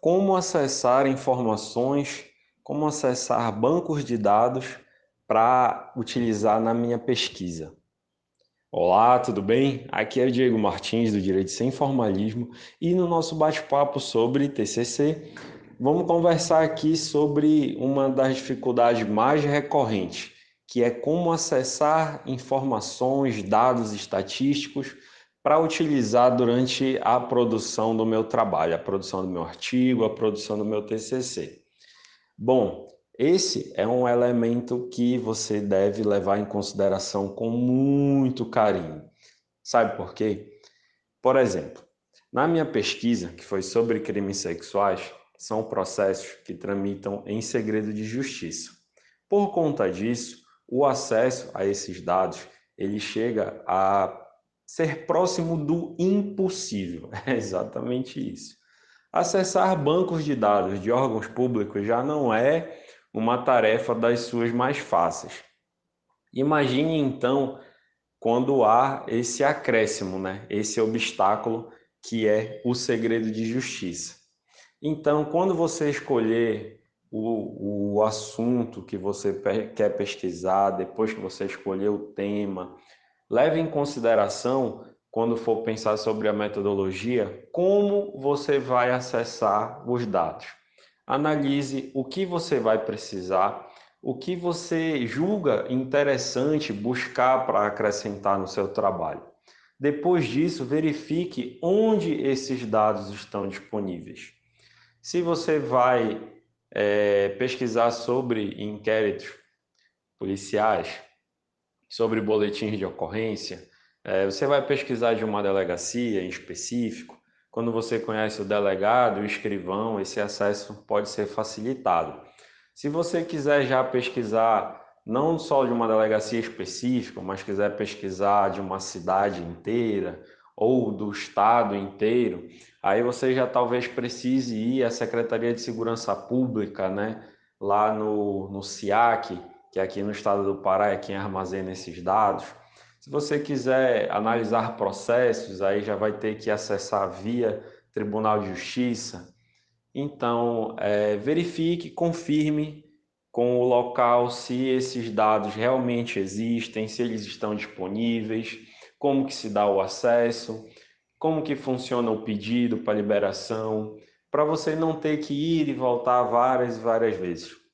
como acessar informações, como acessar bancos de dados para utilizar na minha pesquisa. Olá, tudo bem? Aqui é o Diego Martins do Direito Sem Formalismo e no nosso bate-papo sobre TCC, vamos conversar aqui sobre uma das dificuldades mais recorrentes, que é como acessar informações, dados estatísticos para utilizar durante a produção do meu trabalho, a produção do meu artigo, a produção do meu TCC. Bom, esse é um elemento que você deve levar em consideração com muito carinho. Sabe por quê? Por exemplo, na minha pesquisa, que foi sobre crimes sexuais, são processos que tramitam em segredo de justiça. Por conta disso, o acesso a esses dados ele chega a ser próximo do impossível. É exatamente isso. Acessar bancos de dados de órgãos públicos já não é uma tarefa das suas mais fáceis. Imagine então quando há esse acréscimo, né? esse obstáculo que é o segredo de justiça. Então, quando você escolher o, o assunto que você quer pesquisar, depois que você escolher o tema, leve em consideração, quando for pensar sobre a metodologia, como você vai acessar os dados. Analise o que você vai precisar, o que você julga interessante buscar para acrescentar no seu trabalho. Depois disso, verifique onde esses dados estão disponíveis. Se você vai é, pesquisar sobre inquéritos policiais, sobre boletins de ocorrência, é, você vai pesquisar de uma delegacia em específico. Quando você conhece o delegado, o escrivão, esse acesso pode ser facilitado. Se você quiser já pesquisar não só de uma delegacia específica, mas quiser pesquisar de uma cidade inteira ou do estado inteiro, aí você já talvez precise ir à Secretaria de Segurança Pública, né, lá no, no SIAC, que aqui no estado do Pará é quem armazena esses dados. Se você quiser analisar processos, aí já vai ter que acessar via Tribunal de Justiça. Então, é, verifique, confirme com o local se esses dados realmente existem, se eles estão disponíveis, como que se dá o acesso, como que funciona o pedido para liberação, para você não ter que ir e voltar várias e várias vezes.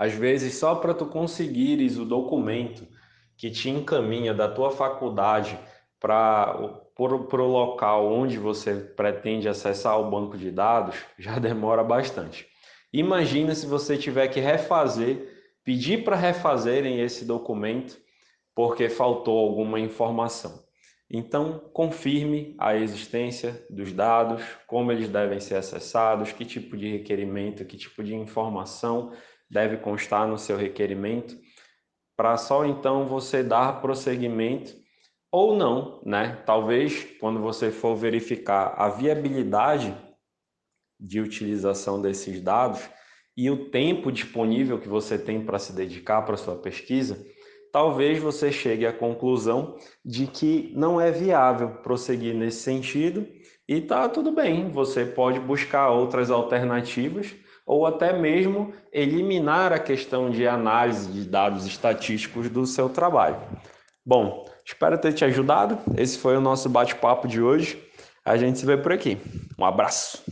Às vezes, só para tu conseguires o documento que te encaminha da tua faculdade para o local onde você pretende acessar o banco de dados, já demora bastante. Imagina se você tiver que refazer, pedir para refazerem esse documento porque faltou alguma informação. Então, confirme a existência dos dados, como eles devem ser acessados, que tipo de requerimento, que tipo de informação deve constar no seu requerimento, para só então você dar prosseguimento ou não, né? Talvez quando você for verificar a viabilidade de utilização desses dados e o tempo disponível que você tem para se dedicar para sua pesquisa, talvez você chegue à conclusão de que não é viável prosseguir nesse sentido e tá tudo bem, você pode buscar outras alternativas ou até mesmo eliminar a questão de análise de dados estatísticos do seu trabalho. Bom, espero ter te ajudado. Esse foi o nosso bate-papo de hoje. A gente se vê por aqui. Um abraço.